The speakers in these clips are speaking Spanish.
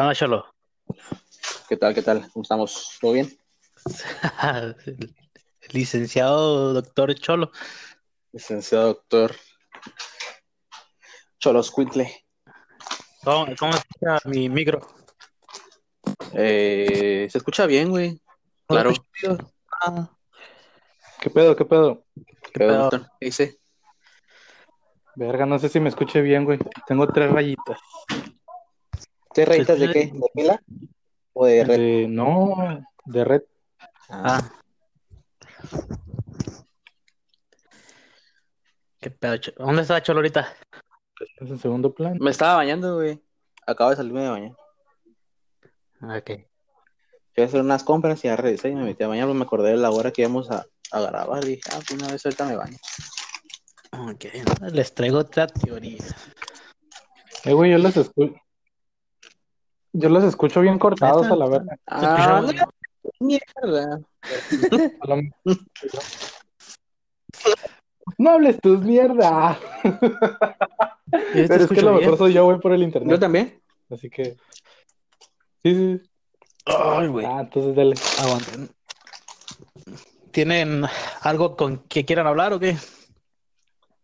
¿Qué onda, Cholo? ¿Qué tal? ¿Qué tal? ¿Cómo estamos? ¿Todo bien? Licenciado doctor Cholo. Licenciado doctor Cholos Cuitle. ¿Cómo, cómo escucha mi micro? Eh, se escucha bien, güey. Claro. Ah, ¿Qué pedo? ¿Qué pedo? ¿Qué ¿Qué pedo, pedo? doctor? ¿Qué dice? Verga, no sé si me escuche bien, güey. Tengo tres rayitas. ¿Tres rayitas de qué? ¿De pila? ¿O de red? De- no, de red. Ah. ¿Qué pedo? ¿Dónde está Cholo ahorita? Es en segundo plano. Me estaba bañando, güey. Acabo de salirme de bañar. Ok. Fui a hacer unas compras y ya regresé y me metí a bañar. pues Me acordé de la hora que íbamos a, a grabar. Y dije, ah, pues una vez ahorita me baño. Ok. Les traigo otra teoría. Eh, güey, yo los escucho. Yo los escucho bien cortados a la verga. Ah, mierda. No hables tus mierda. Yo Pero es que lo bien. mejor soy yo, güey, por el Yo internet. también. Así que. Sí, sí. sí. Ay, güey. Ah, entonces dale. Aguanten. ¿Tienen algo con que quieran hablar o qué?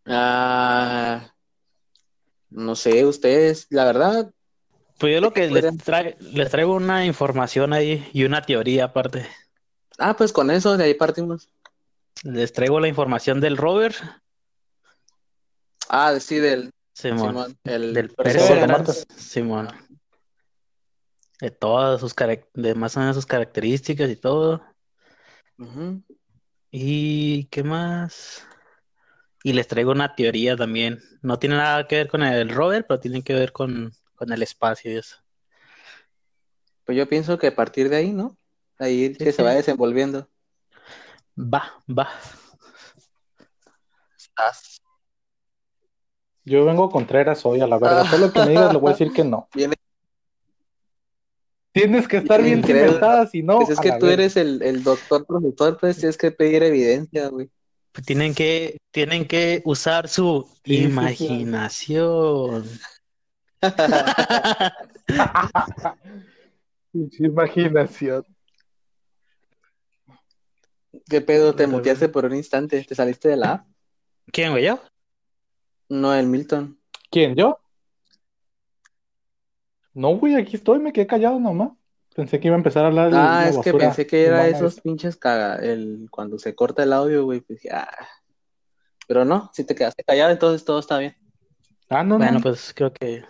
Ah, no sé, ustedes, la verdad, Pues yo lo que les, trae- les traigo una información ahí y una teoría aparte. ah, pues con eso de ahí partimos. Les traigo la información del rover, Ah, sí, del Simón, Simón, el del Perseverance. Perseverance, Simón. De todas sus de más o menos sus características y todo. Ujú. ¿Y qué más? Y les traigo una teoría también. No tiene nada que ver con el rover, pero tiene que ver con, con el espacio y eso. Pues yo pienso que a partir de ahí, ¿no? Ahí Sí, que se va desenvolviendo. Va, va. Estás Yo vengo Contreras hoy a la verga. Ah. Todo lo que me digas le voy a decir que no. bien. Tienes que estar bien cimentada, si no. Pues es que tú eres el, el doctor productor, pues tienes que pedir evidencia, güey. Tienen que, tienen que usar su Sí, sí, sí. Imaginación. ¿Qué pedo? Te muteaste por un instante, te saliste de la app. ¿Quién, güey? ¿Yo? No, el Milton. ¿Quién? ¿Yo? No, güey, aquí estoy, me quedé callado nomás. Pensé que iba a empezar a hablar de Ah, es que pensé que era esos pinches caga, el cuando se corta el audio, güey, pues ah. Pero no, si te quedaste callado, entonces todo está bien. Ah, no, Bueno, no. pues creo que.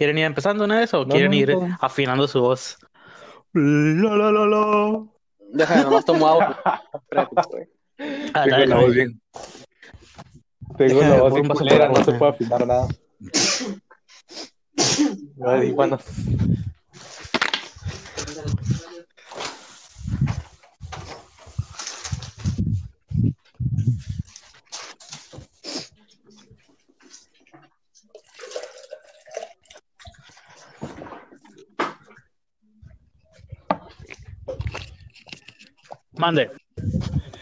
¿Quieren ir empezando una vez o No, quieren no, ir afinando su voz? La, la, la, la. Déjame, nomás tomo agua. Ah, Tengo la voz bien. Tengo la voz bien culera, no se puede afinar nada. Ay, bueno. Mande.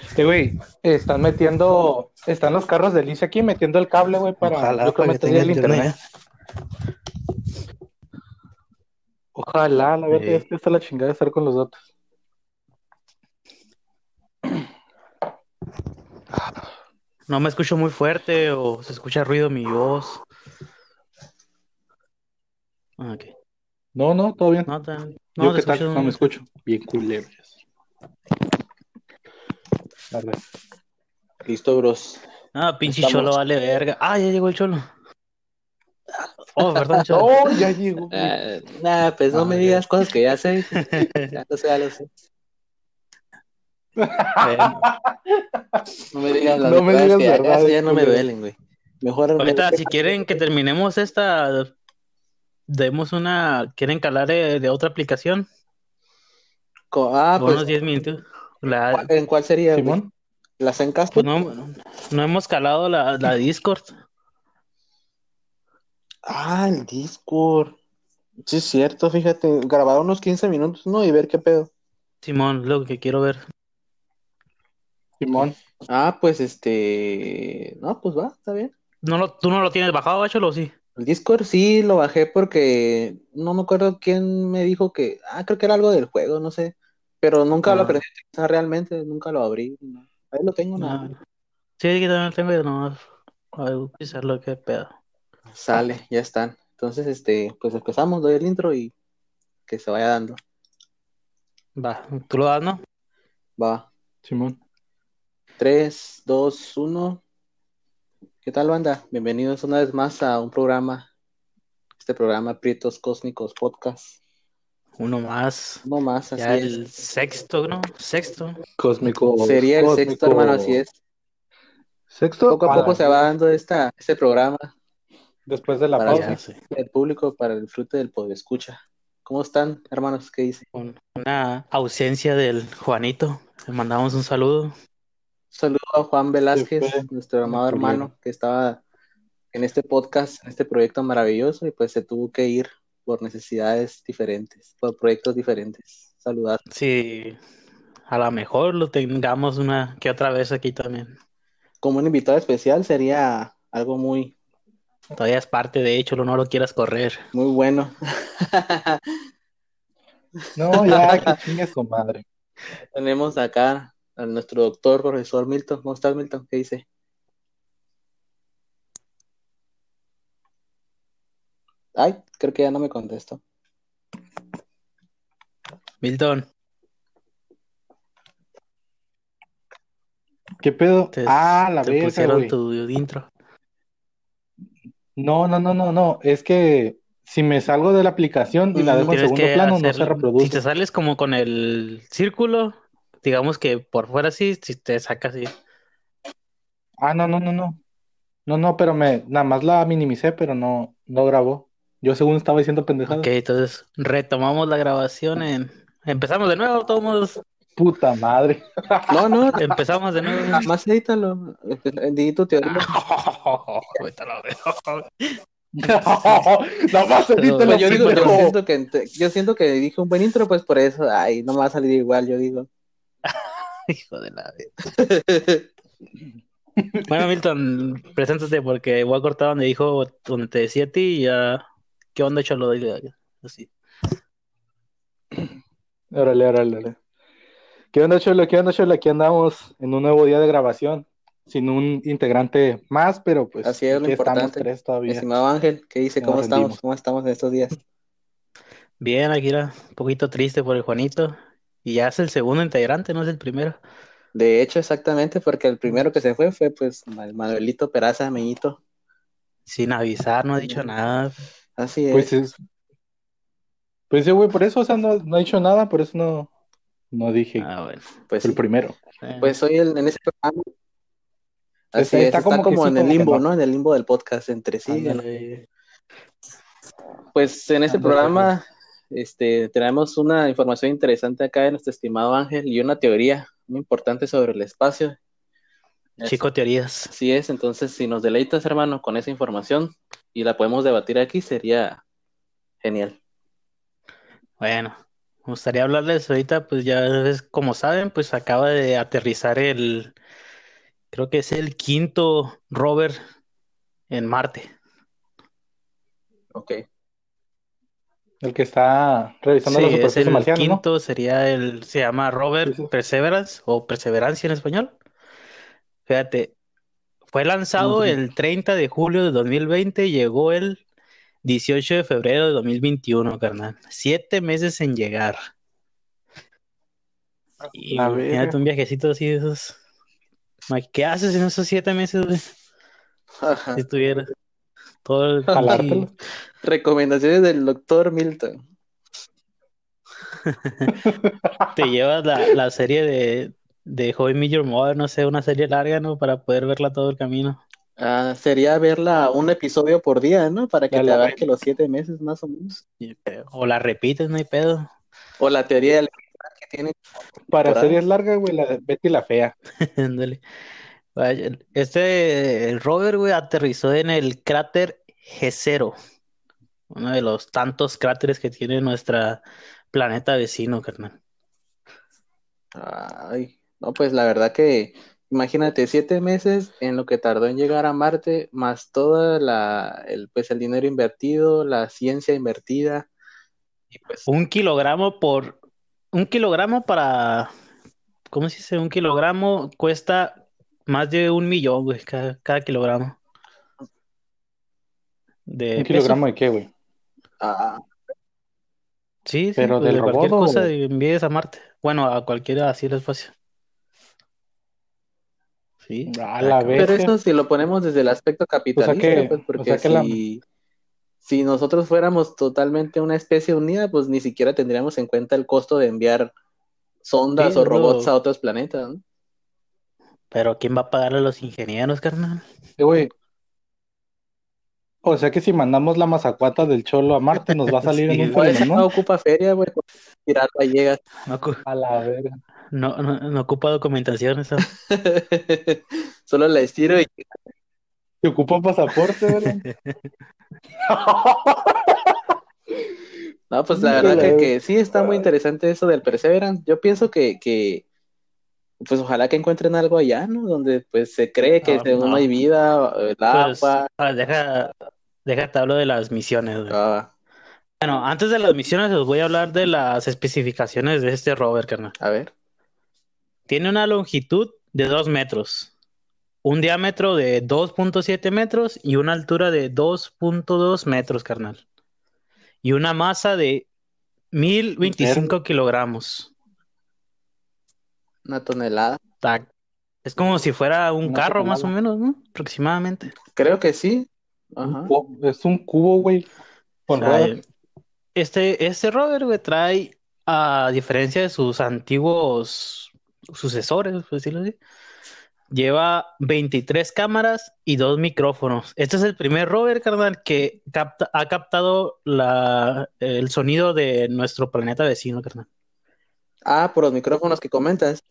Este, güey, están metiendo, están los carros de Alicia aquí metiendo el cable, güey, para Ojalá, yo creo para que tenga el internet. Ojalá, la verdad, Sí. es que está la chingada de estar con los datos. No me escucho muy fuerte o se escucha ruido mi voz. Ah, ok. No, no, todo bien. No, tan- Yo no, te qué tal, escucho no me escucho. Bien culero. Arre. Listo, bros. Ah, pinche Estamos. cholo vale verga. Ah, ya llegó el cholo. Oh, perdón, cholo. Oh, ya llegó. Eh, nah, pues no Ah, me ya. digas cosas que ya sé. Ya lo sé, ya lo sé. Bueno, No me digas las No me digas que ya, esas ya no me duelen, güey. Mejor ahorita, si quieren que terminemos esta, demos una. ¿Quieren calar de, de otra aplicación? Ah, Unos pues, 10 minutos. La, ¿cuál- ¿en cuál sería? Simón. ¿La Zencast? pues no, no hemos calado la, la Discord. Ah, el Discord. Sí, es cierto, fíjate. Grabar unos 15 minutos, ¿no? Y ver qué pedo. Simón, lo que quiero ver. Simón. Ah, pues este. No, pues va, está bien. ¿No lo, ¿Tú no lo tienes bajado, Cholo, o sí? El Discord sí lo bajé porque no me acuerdo quién me dijo que, ah, creo que era algo del juego, no sé, pero nunca lo aprendí a utilizar realmente, nunca lo abrí. no. Ahí lo tengo, nada. No. Sí, aquí también lo tengo y no voy a utilizarlo, qué pedo. Sale, ya están. Entonces, este, pues empezamos, doy el intro y que se vaya dando. Va, tú lo das, ¿no? Va. Simón. 3, 2, 1. ¿Qué tal, banda? Bienvenidos una vez más a un programa, este programa Prietos Cósmicos Podcast. Uno más. No más, así Ya es. el sexto, ¿no? Sexto. Cósmico. Sería el cósmico. sexto, hermano, así es. Sexto. Poco a Ah, poco se va dando esta, este programa Después de la Para pausa. El público para el fruto del poder escucha. ¿Cómo están, hermanos? ¿Qué dice? Con una ausencia del Juanito. Le mandamos un saludo. Saludo a Juan Velázquez, nuestro amado hermano, que estaba en este podcast, en este proyecto maravilloso, y pues se tuvo que ir por necesidades diferentes, por proyectos diferentes. Saludar. Sí, a lo mejor lo tengamos una que otra vez aquí también. Como un invitado especial sería algo muy, Todavía es parte de hecho, no lo quieras correr. muy bueno. No, ya, que chingue su madre. Tenemos acá a nuestro doctor, profesor Milton. ¿Cómo estás, Milton? ¿Qué dice? Ay, creo que ya no me contestó. Milton, ¿Qué pedo? te, ah, la te verga, pusieron güey. tu intro. No, no, no, no, no. Es que si me salgo de la aplicación y la dejo en segundo plano, no se si reproduce. te sales como con el círculo, digamos que por fuera sí, si te sacas así. Ah, no, no, no, no. No, no, pero me, nada más la minimicé, pero no, no grabó. Yo según estaba diciendo pendejadas. Ok, entonces retomamos la grabación en... Empezamos de nuevo, todos. Puta madre. No, no, Empezamos de nuevo. nada más edítalo. Di tu teoría. Ahorita lo veo. Nada más edítalo, Pues yo digo, yo siento que yo siento que dije un buen intro, pues por eso, ay, no me va a salir igual, yo digo. Hijo de la... Bueno, Milton, preséntate porque voy a cortar donde dijo, donde te decía a ti y ya... ¿Qué onda, Cholo? Dile, Así. Órale, órale, órale. ¿Qué onda, Cholo? ¿Qué onda, Cholo? Aquí andamos en un nuevo día de grabación, sin un integrante más, pero pues Así es lo aquí estamos importante. tres todavía. Estimado Ángel, ¿qué dice? ¿Cómo estamos? rendimos. ¿Cómo estamos en estos días? Bien, Akira, un poquito triste por el Juanito. Y ya es el segundo integrante, no es el primero. De hecho, exactamente, porque el primero que se fue fue pues el Manuelito Peraza Meñito. Sin avisar, no ha dicho nada. Así es. Pues es. Pues sí, güey, por eso, o sea, no, no he dicho nada, por eso no, no dije Ah, bueno. pues, el sí. primero. Eh, Pues hoy en, en ese programa. Así Está- es, está está como como, en sí, el limbo, no. ¿no? En el limbo del podcast entre sí. Pues en este Ándale, programa este, tenemos una información interesante acá de nuestro estimado Ángel y una teoría muy importante sobre el espacio. Chico Teorías. Así es, entonces si nos deleitas, hermano, con esa información y la podemos debatir aquí, sería genial. Bueno, me gustaría hablarles ahorita, pues ya es, como saben, pues acaba de aterrizar el, creo que es el quinto rover en Marte. Ok. El que está revisando Sí, la es superficie el marciana, ¿no? quinto, sería el, se llama Rover Sí, sí. Perseverance o Perseverancia en español. Fíjate, fue lanzado el 30 de julio de 2020 y llegó el 18 de febrero de 2021, carnal. Siete meses en llegar. Y imagínate un viajecito así de esos. ¿Qué haces en esos siete meses, güey? Si estuviera todo el. Recomendaciones del doctor Milton. Te llevas la, la serie de, de How I Met Your Mother, no sé, una serie larga, ¿no? Para poder verla todo el camino. Ah, sería verla un episodio por día, ¿no? Para que Ya te la abarque los siete meses más o menos. Creo. O la repites, no hay pedo. O la teoría del que tiene. Para Temporada. series largas, güey, la de Betty la Fea. Ándale. Este, el rover, güey, aterrizó en el cráter G0, uno de los tantos cráteres que tiene nuestra planeta vecino, carnal. Ay, no, pues la verdad que imagínate, siete meses en lo que tardó en llegar a Marte, más todo la, el, pues, el dinero invertido, la ciencia invertida. Y pues... Un kilogramo por... Un kilogramo para... ¿Cómo se dice? Un kilogramo cuesta más de un millón, güey, cada, kilogramo. De ¿Un kilogramo de qué, güey? Ah. Sí, sí, pero pues, de cualquier cosa de envíes a Marte. Bueno, a cualquiera así el espacio. Sí. Pero eso si lo ponemos desde el aspecto capitalista, pues porque si, si nosotros fuéramos totalmente una especie unida, pues ni siquiera tendríamos en cuenta el costo de enviar sondas o robots a otros planetas, ¿no? Pero ¿quién va a pagar a los ingenieros, carnal? O sea que si mandamos la mazacuata del cholo a Marte nos va a salir en un pues, ¿no? ocupa feria, güey. Tirarla llega. a la verga. No, no, no ocupa documentación eso. Solo la estiro y. ¿Te ocupa pasaporte, verdad? no, pues la verdad que, sí está muy interesante eso del Perseverance. Yo pienso que, que pues ojalá que encuentren algo allá, ¿no? Donde pues se cree que no, hay vida, el pues, agua. Ah, deja, déjate hablo de las misiones. Ah. Bueno, antes de las misiones os voy a hablar de las especificaciones de este rover, carnal. A ver. Tiene una longitud de 2 metros, un diámetro de 2.7 metros y una altura de 2.2 metros, carnal. Y una masa de 1025 kilogramos. Una tonelada. Es como si fuera un carro, más o menos, ¿no? Aproximadamente. Creo que sí. Es un cubo, güey. Este, este rover, güey, trae, a diferencia de sus antiguos sucesores, por decirlo así. Lleva 23 cámaras y dos micrófonos. Este es el primer rover, carnal, que ha captado la, el sonido de nuestro planeta vecino, carnal. Ah, por los micrófonos que comentas.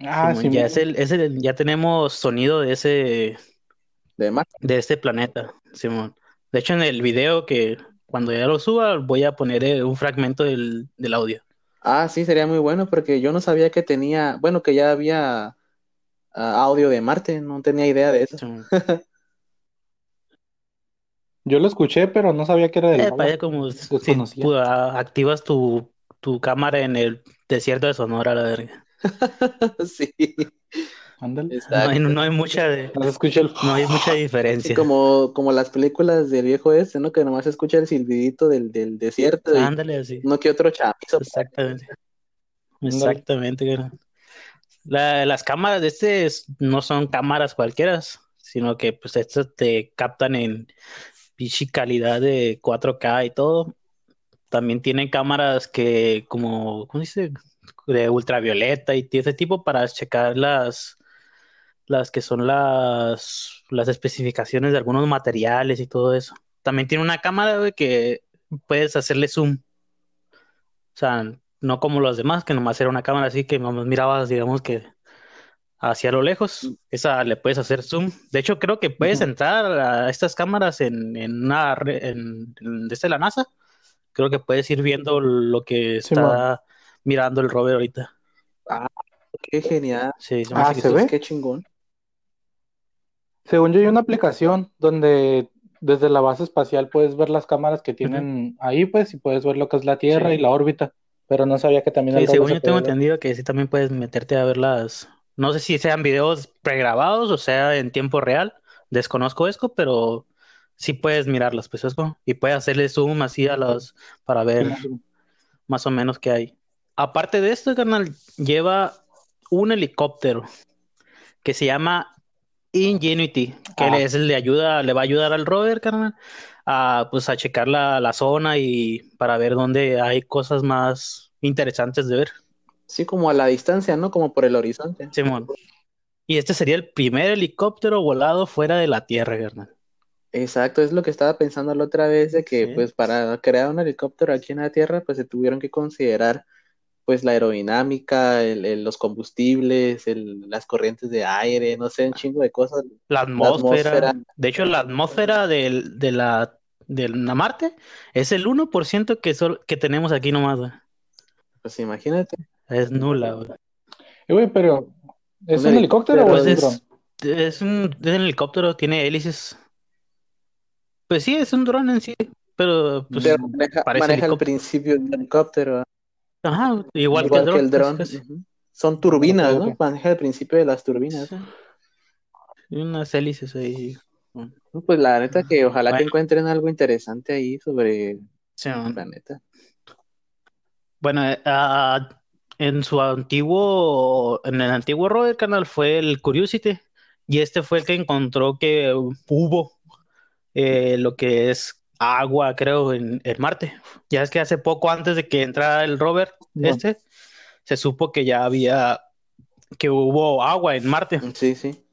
Ah, sí, ya, es el, ya tenemos sonido de ese. De, de este planeta, Simón. De hecho, en el video que cuando ya lo suba, voy a poner eh, un fragmento del, del audio. Ah, sí, sería muy bueno porque yo no sabía que tenía, bueno, que ya había ah, audio de Marte, no tenía idea de eso. Yo lo escuché, pero no sabía que era del eh, como si ah, activas tu, tu cámara en el desierto de Sonora, la verga. sí. No hay, mucha no, hay mucha diferencia. como, como las películas del viejo este, ¿no? Que nomás se escucha el silbidito del, del desierto. Ándale, así. No que otro chamizo. Exactamente. Exactamente. las cámaras de este no son cámaras cualquiera, sino que pues estas te captan en pichi calidad de 4K y todo. También tienen cámaras que como, ¿cómo dice? De ultravioleta y ese tipo para checar las las que son las, las especificaciones de algunos materiales y todo eso. También tiene una cámara que puedes hacerle zoom. O sea, no como los demás, que nomás era una cámara así que nomás mirabas, digamos que hacia lo lejos. Esa le puedes hacer zoom. De hecho, creo que puedes entrar a estas cámaras en, en una en, desde la NASA. Creo que puedes ir viendo lo que está mirando el rover ahorita. Ah, qué genial. Sí, ah, ¿se ve? Qué chingón. Según yo, hay una aplicación donde desde la base espacial puedes ver las cámaras que tienen ahí, pues, y puedes ver lo que es la Tierra y la órbita. Pero no sabía que también. Sí, según yo tengo entendido que sí también puedes meterte a ver las. No sé si sean videos pregrabados o sea en tiempo real. Desconozco esto, pero sí puedes mirarlas, pues, eso. Y puedes hacerle zoom así a las. para ver más o menos qué hay. Aparte de esto, carnal, lleva un helicóptero que se llama Ingenuity, que ah. es el de ayuda, le va a ayudar al rover, carnal, a pues a checar la, zona y para ver dónde hay cosas más interesantes de ver. Sí, como a la distancia, ¿no? Como por el horizonte. Simón. Y este sería el primer helicóptero volado fuera de la Tierra, carnal. Exacto, es lo que estaba pensando la otra vez de que pues para crear un helicóptero aquí en la Tierra pues se tuvieron que considerar pues la aerodinámica, el, los combustibles, las corrientes de aire, no sé, un chingo de cosas. La atmósfera. De hecho, la atmósfera del, de la de Marte es el 1% que, que tenemos aquí nomás. Pues imagínate. Es nula, güey. Eh, güey, pero ¿Es un, helicóptero o es, un dron? Es un, helicóptero, tiene hélices. Pues sí, es un dron en sí, pero, pues, maneja, el principio del helicóptero. Ajá, igual, que el dron. Pues, Son turbinas, ¿no? Maneja el principio de las turbinas. Y unas hélices ahí. Pues la neta que ojalá que encuentren algo interesante ahí sobre sí, el planeta. Bueno, ah, en su antiguo, en el antiguo rover canal fue el Curiosity y este fue el que encontró que hubo eh, lo que es agua, creo, en, el Marte. Ya es que hace poco antes de que entrara el rover este, se supo que ya había, que hubo agua en Marte. Sí, sí.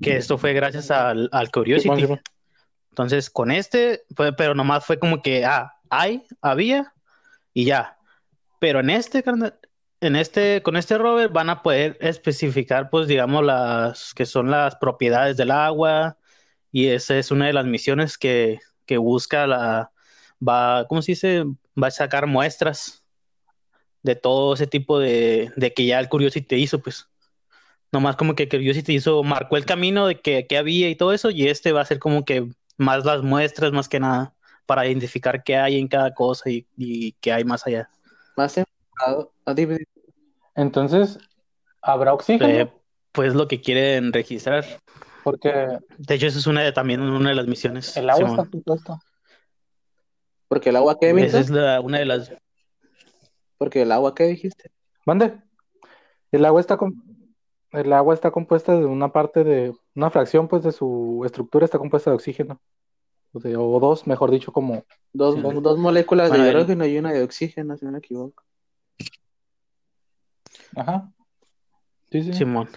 Que esto fue gracias al, al Curiosity. Entonces, con este, fue, pero nomás fue como que, ah, hay, había y ya pero en este, en este, con este rover van a poder especificar, pues, digamos, las que son las propiedades del agua. Y esa es una de las misiones que, que busca la, va, ¿cómo se dice? Va a sacar muestras de todo ese tipo de, de que ya el Curiosity hizo, pues. Nomás como que Curiosity hizo, marcó el camino de que, que había y todo eso, y este va a ser como que más las muestras, más que nada, para identificar qué hay en cada cosa y, y qué hay más allá más enfocado a dividir. Entonces, ¿habrá oxígeno? Eh, pues lo que quieren registrar. Porque. De hecho, eso es una de, también una de las misiones. El agua está supuesto. Porque el agua, ¿qué, Esa es una de las. Porque el agua, ¿qué dijiste? Mande. El agua está el agua está compuesta de una parte de una fracción, pues, de su estructura está compuesta de oxígeno o, dos, mejor dicho, como... Dos, dos moléculas de hidrógeno y una de oxígeno, si no me equivoco. Ajá. Sí, sí. Simón.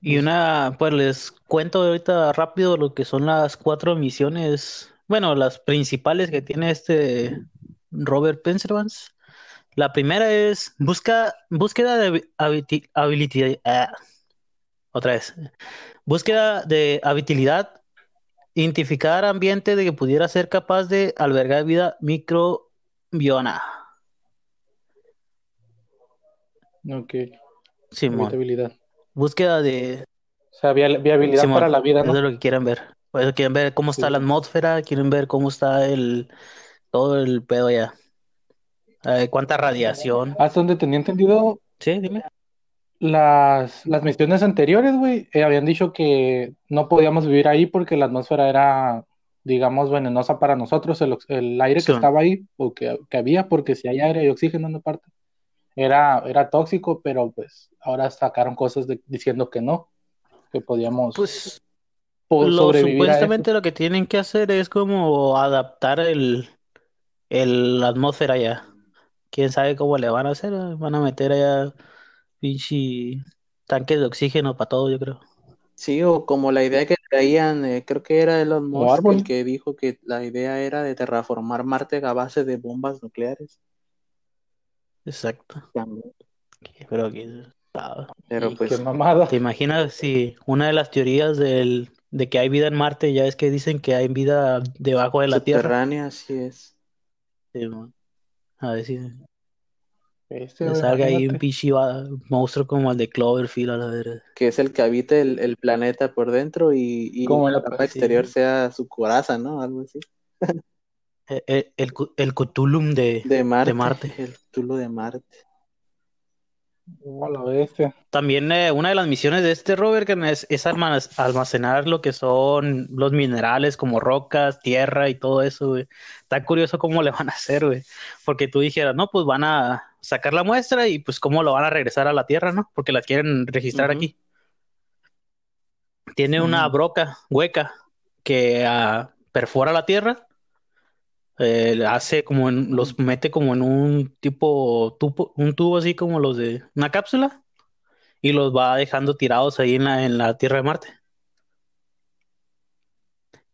Y una, pues les cuento ahorita rápido lo que son las cuatro misiones, bueno, las principales que tiene este Robert Penservans. La primera es busca, búsqueda de habilidad, ah, otra vez, búsqueda de habilidad Identificar ambiente de que pudiera ser capaz de albergar vida microbiona. Ok. Simón. Búsqueda de. O sea, viabilidad para la vida, ¿no? Eso es lo que quieren ver. Eso quieren ver cómo está la atmósfera, quieren ver cómo está el todo el pedo ya. Eh, cuánta radiación. Hasta donde tenía entendido. Sí, dime las, las misiones anteriores, güey, eh, habían dicho que no podíamos vivir ahí porque la atmósfera era, digamos, venenosa para nosotros, el, aire que estaba ahí, o que, había, porque si hay aire y oxígeno en una parte, era, era tóxico, pero pues ahora sacaron cosas diciendo que no, que podíamos pues, supuestamente lo que tienen que hacer es como adaptar el, el la atmósfera ya. Quién sabe cómo le van a hacer, van a meter allá Pinche tanque de oxígeno para todo, yo creo. Sí, o como la idea que traían, eh, creo que era Elon Musk el que dijo que la idea era de terraformar Marte a base de bombas nucleares. Exacto. Pero que Pero pues, qué mamada. ¿Te imaginas si una de las teorías del, de que hay vida en Marte ya es que dicen que hay vida debajo de la Tierra? Subterránea, así es. Sí, a ver si este, salga ahí un pinche monstruo como el de Cloverfield a la verdad. Que es el que habita el, planeta por dentro y, como la capa exterior sea su coraza, ¿no? Algo así. E, e, el, el, Cthulhu de, de, Marte, El Cthulhu de Marte. También eh, una de las misiones de este rover es, es almacenar lo que son los minerales como rocas, tierra y todo eso, güey. Está curioso cómo le van a hacer, güey. Porque tú dijeras, no, pues van a sacar la muestra y pues cómo lo van a regresar a la tierra, ¿no? Porque la quieren registrar aquí. Tiene una broca hueca que ah, perfora la tierra eh, hace como en, los mete como en un tipo tubo, un tubo así como los de una cápsula y los va dejando tirados ahí en la, en la Tierra de Marte.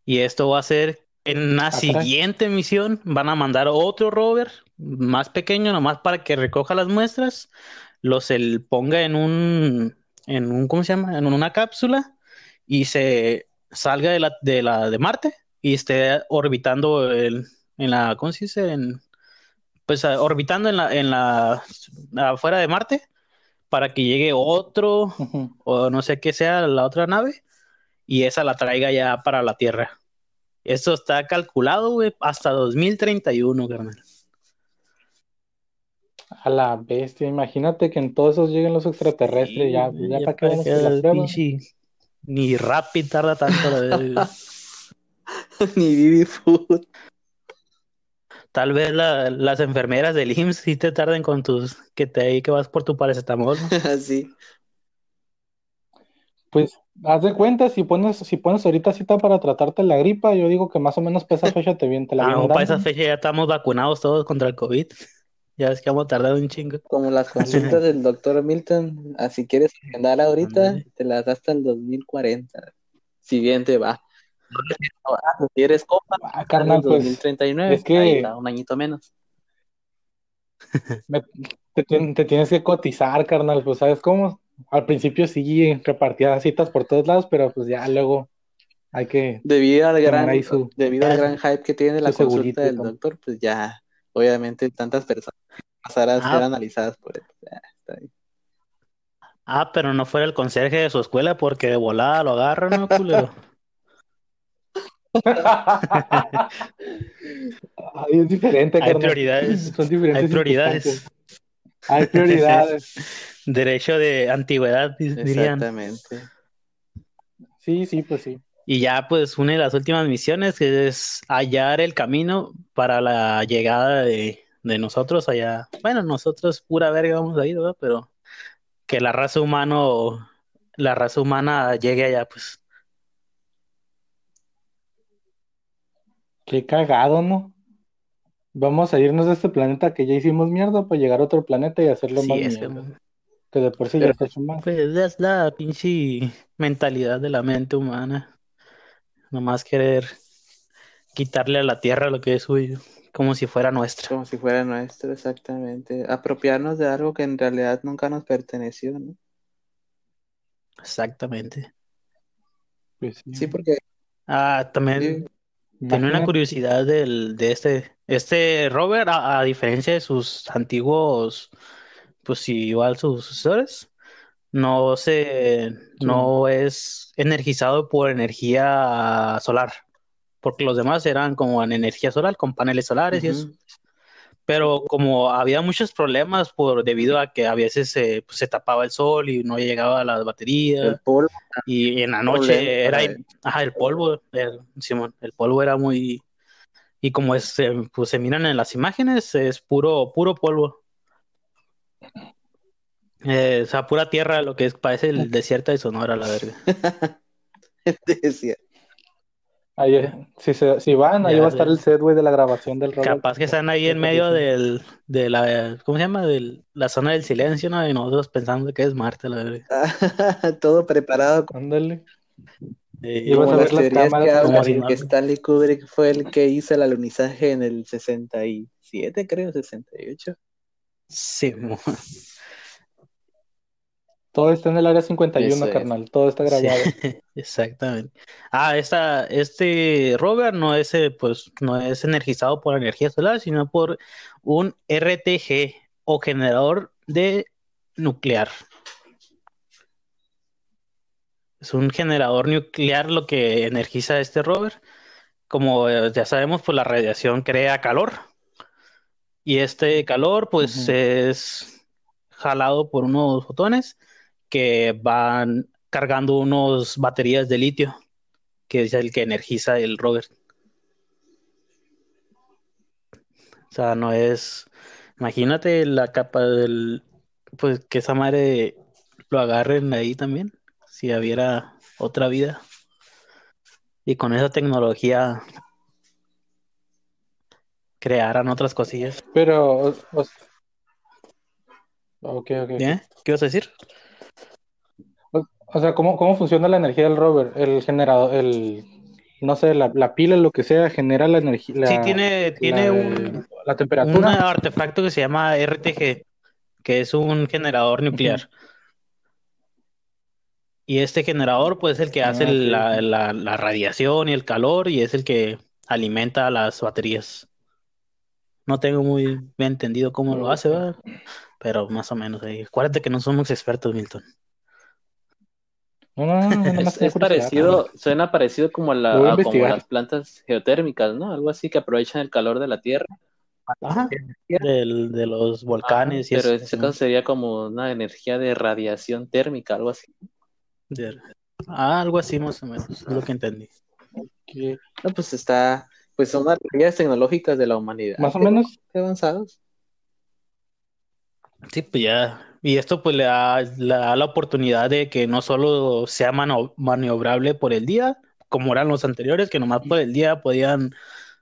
Y esto va a ser en la siguiente misión, van a mandar otro rover más pequeño, nomás para que recoja las muestras, los el ponga en un, en un, ¿cómo se llama? En una cápsula y se salga de la de, la, de Marte y esté orbitando el, en la, ¿cómo se dice? En, pues orbitando en la, en la, afuera de Marte para que llegue otro o no sé qué sea la otra nave y esa la traiga ya para la Tierra. Eso está calculado, güey, hasta 2031, carnal. A la bestia, imagínate que en todos esos lleguen los extraterrestres, ya, ya, para qué vamos a Ni Rapid tarda tanto la vez. Ni Vivi Food. Tal vez las enfermeras del IMSS sí te tarden con tus que te ahí que vas por tu paracetamol. sí. Pues haz de cuenta, si pones, si pones ahorita cita para tratarte la gripa, yo digo que más o menos para esa fecha te viene la Ah, para esa fecha ya estamos vacunados todos contra el COVID. Ya es que vamos a tardar un chingo. Como las consultas del doctor Milton, así quieres andar ahorita, te las das hasta el 2040. Si bien te va. Si eres copa, ah, carnal, 2039, pues, es que un añito menos. te, te, tienes que cotizar, carnal, pues sabes cómo. Al principio sí repartía citas por todos lados, pero pues ya luego hay que. Debido al gran, debido al gran hype que tiene la consulta del doctor, pues ya, obviamente, tantas personas pasarán a ser ah. analizadas por él. Ah, pero no fuera el conserje de su escuela porque de volada lo agarran, ¿no, culero? es diferente, Hay prioridades. Son diferentes Hay prioridades. Hay prioridades. Derecho de antigüedad, dirían. Exactamente. Sí, sí, pues sí. Y ya, pues, una de las últimas misiones es hallar el camino para la llegada de, de nosotros allá. Bueno, nosotros pura verga vamos a ir, ¿verdad? Pero que la raza humano, la raza humana llegue allá, pues. Qué cagado, ¿no? Vamos a irnos de este planeta que ya hicimos mierda para llegar a otro planeta y hacerlo más mierda. Que, de por sí ya está hecho mal. Pues es la pinche mentalidad de la mente humana. Nomás querer quitarle a la tierra lo que es suyo, como si fuera nuestro. Como si fuera nuestro, exactamente. Apropiarnos de algo que en realidad nunca nos perteneció, ¿no? Exactamente. Pues sí. porque. Ah, también. Tengo una curiosidad del, de este, este Robert, a, diferencia de sus antiguos, pues igual sus sucesores, no se, no es energizado por energía solar, porque los demás eran como en energía solar, con paneles solares y eso pero como había muchos problemas por debido a que a veces pues, se tapaba el sol y no llegaba a las baterías el polvo y en la noche era ajá, el polvo el, Simón, el polvo era muy y como es, pues, se miran en las imágenes es puro puro polvo. Eh, o sea pura tierra lo que es parece el desierto de Sonora la verga. Desierto Ahí, si, se, si van, ahí va a estar el set, güey, de la grabación del robot. Capaz que están ahí en medio del, de la, ¿cómo se llama? De la zona del silencio, ¿no? Y nosotros pensando que es Marte, la verdad. Todo preparado. Ándale. y vas a ver las cámaras. Que, que Stanley Kubrick fue el que hizo el alunizaje en el 67, creo, 68. Sí, todo está en el área 51, carnal. Todo está grabado. exactamente. Ah, esta, este rover no es, eh, pues, no es energizado por energía solar, sino por un RTG o generador de nuclear. Es un generador nuclear lo que energiza este rover. Como eh, ya sabemos, pues la radiación crea calor. Y este calor, pues, es jalado por unos fotones que van cargando unos baterías de litio, que es el que energiza el rover. O sea, no es. Imagínate la capa del. Pues que esa madre lo agarren ahí también, si hubiera otra vida. Y con esa tecnología crearan otras cosillas. Pero. Ok, ok. ¿Qué vas a decir? O sea, ¿cómo, cómo funciona la energía del rover? El generador, el, no sé, la, la pila, lo que sea, genera la energía. sí, tiene, tiene un, la temperatura. un artefacto que se llama RTG, que es un generador nuclear. Y este generador, pues, es el que hace ah, la, la, la, radiación y el calor y es el que alimenta las baterías. No tengo muy bien entendido cómo lo hace, ¿verdad? Pero más o menos ahí. Acuérdate que no somos expertos, Milton. No, no, no, es, parecido, suena parecido como, la, como las plantas geotérmicas, ¿no? Algo así que aprovechan el calor de la tierra. Ajá, de los volcanes y Pero en este caso sería como una energía de radiación térmica, algo así. ah, algo así más o menos, es lo que entendí. No, pues está, pues son habilidades tecnológicas de la humanidad. Más o menos. avanzados. Sí, pues ya. Y esto pues le da, la oportunidad de que no solo sea maniobrable por el día, como eran los anteriores, que nomás por el día podían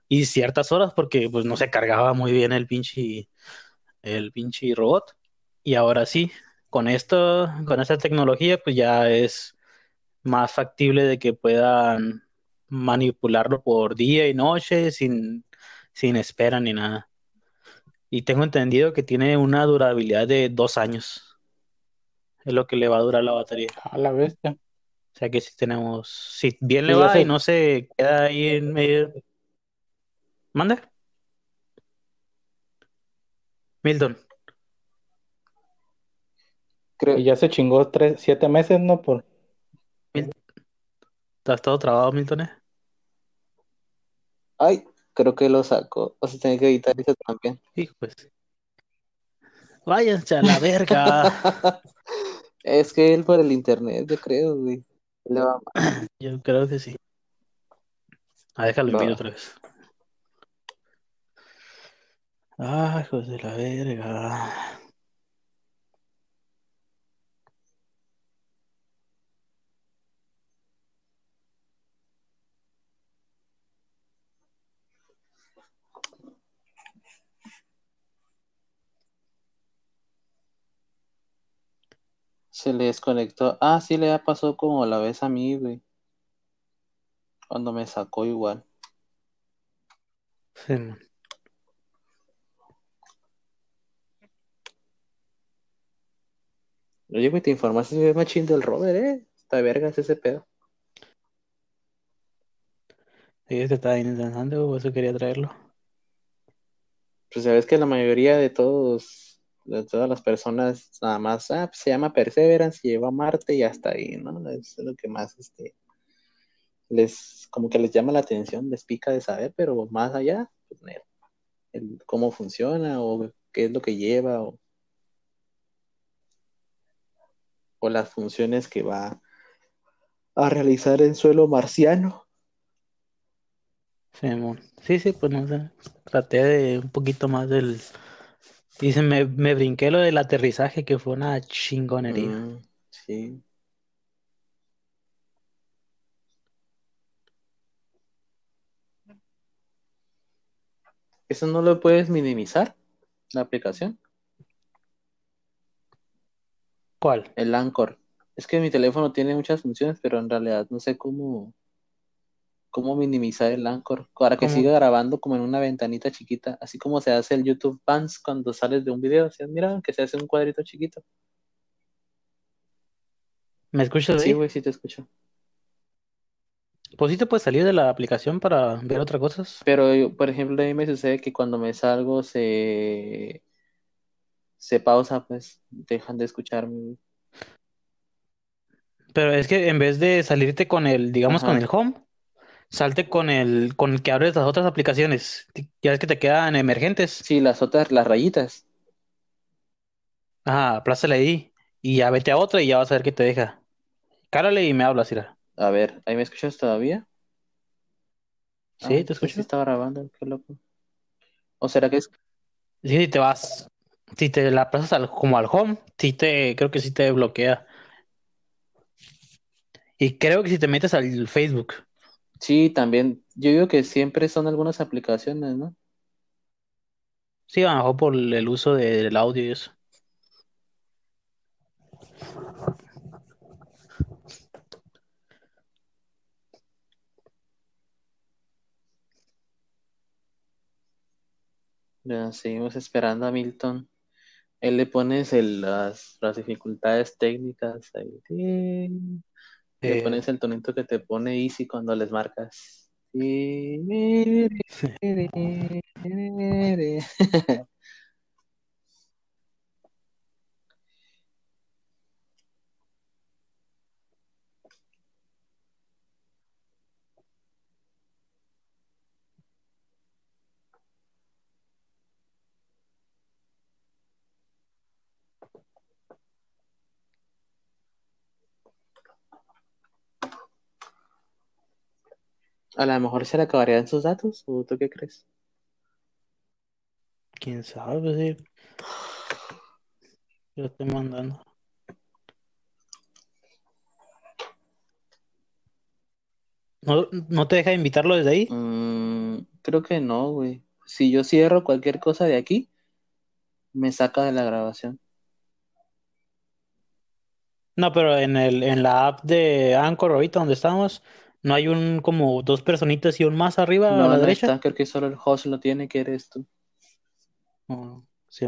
ir ciertas horas porque pues no se cargaba muy bien el pinche, el pinche robot. Y ahora sí, con esto, con esta tecnología, pues ya es más factible de que puedan manipularlo por día y noche sin, sin espera ni nada. Y tengo entendido que tiene una durabilidad de dos años. Es lo que le va a durar la batería. A la bestia. O sea que si tenemos, si bien le va y no se queda ahí en medio. ¿Mande? Milton. Creo... Y ya se chingó tres, siete meses, ¿no? Por... Milton. ¿Estás todo trabado, Milton? Eh? Ay, creo que lo saco. O sea, tiene que editar eso también. Hijo, pues. Váyanse a la verga. es que él por el internet, yo creo, güey. Yo creo que sí. Ah, déjalo no. otra vez. Ah, hijos de la verga. Se le desconectó. Ah, sí le ha pasado como la vez a mí, güey. Cuando me sacó igual. Sí, Oye, güey, te informaste de machín del Robert, eh. Está vergas ese pedo. Sí, es que estaba intentando o eso quería traerlo. Pues sabes que la mayoría de todos de todas las personas nada más, ah, pues, se llama Perseverance, lleva a Marte y hasta ahí, ¿no? Es lo que más, este, les, como que les llama la atención, les pica de saber, pero más allá, pues, el, cómo funciona o qué es lo que lleva o, o las funciones que va a realizar en suelo marciano. Sí, sí, sí, pues no sé, traté de un poquito más del Dice, me, me brinqué lo del aterrizaje, que fue una chingonería. Mm, sí. ¿Eso no lo puedes minimizar? ¿La aplicación? ¿Cuál? El Anchor. Es que mi teléfono tiene muchas funciones, pero en realidad no sé cómo cómo minimizar el Anchor para que siga grabando como en una ventanita chiquita, así como se hace el YouTube Pants cuando sales de un video, ¿sí? mira, que se hace un cuadrito chiquito. ¿Me escuchas? Sí, güey, sí te escucho. Pues sí te puedes salir de la aplicación para ver otras cosas. Pero, por ejemplo, a mí me sucede que cuando me salgo se se pausa, pues dejan de escucharme. Pero es que en vez de salirte con el, digamos, con el home, salte con el, con el que abres las otras aplicaciones. Ya ves que te quedan emergentes. Sí, las otras, las rayitas. Ah, aplázale ahí. Y ya vete a otra y ya vas a ver qué te deja. Cárale y me hablas, Ira. A ver, ¿ahí me escuchas todavía? Sí, ah, te escucho. Sí, estaba grabando, qué loco. ¿O será que es? Sí, te vas. Si te la aplazas al, como al home, sí te, creo que sí te bloquea. Y creo que si te metes al Facebook Sí, también. Yo digo que siempre son algunas aplicaciones, ¿no? Sí, a lo mejor por el uso del audio y eso. Ya, seguimos esperando a Milton. Él le pones el, las, las dificultades técnicas ahí. Le pones el tonito que te pone easy cuando les marcas. A lo mejor se le acabarían sus datos, ¿o tú qué crees? Quién sabe, sí. Yo estoy mandando. ¿No, ¿No te deja invitarlo desde ahí? Mm, creo que no, güey. Si yo cierro cualquier cosa de aquí, me saca de la grabación. No, pero en el, en la app de Anchor ahorita donde estamos, ¿no hay un como dos personitas y un más arriba a la derecha? Está. Creo que solo el host lo tiene, que eres tú. Oh, sí,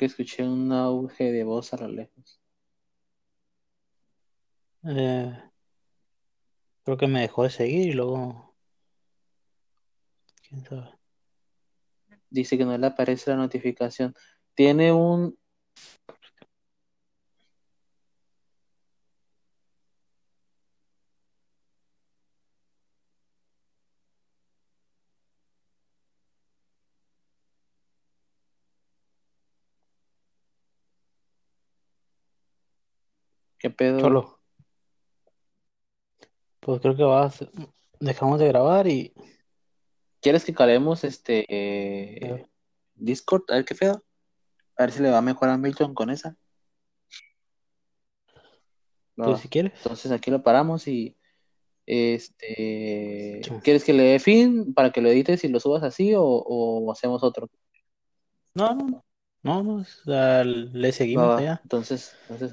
que escuché un auge de voz a lo lejos. Eh, creo que me dejó de seguir y luego. ¿Quién sabe? Dice que no le aparece la notificación. Tiene un. ¿Qué pedo? Solo. Pues creo que va a dejamos de grabar y ¿Quieres que calemos este eh, Discord? A ver qué feo. A ver si le va mejor a Milton con esa. Pues si quieres. Entonces aquí lo paramos y este ¿quieres que le dé fin para que lo edites y lo subas así o, hacemos otro? No, no, no, no, le seguimos allá. Entonces, entonces